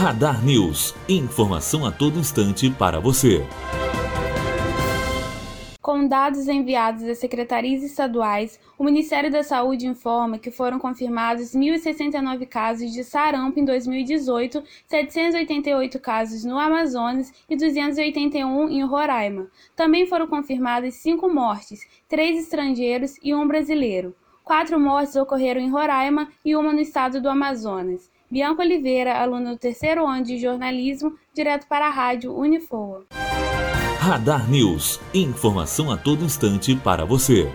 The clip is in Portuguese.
Radar News. Informação a todo instante para você. Com dados enviados às secretarias estaduais, o Ministério da Saúde informa que foram confirmados 1.069 casos de sarampo em 2018, 788 casos no Amazonas e 281 em Roraima. Também foram confirmadas cinco mortes, três estrangeiros e um brasileiro. Quatro mortes ocorreram em Roraima e uma no estado do Amazonas. Bianca Oliveira, aluna do terceiro ano de jornalismo, direto para a rádio Unifoa. Radar News. Informação a todo instante para você.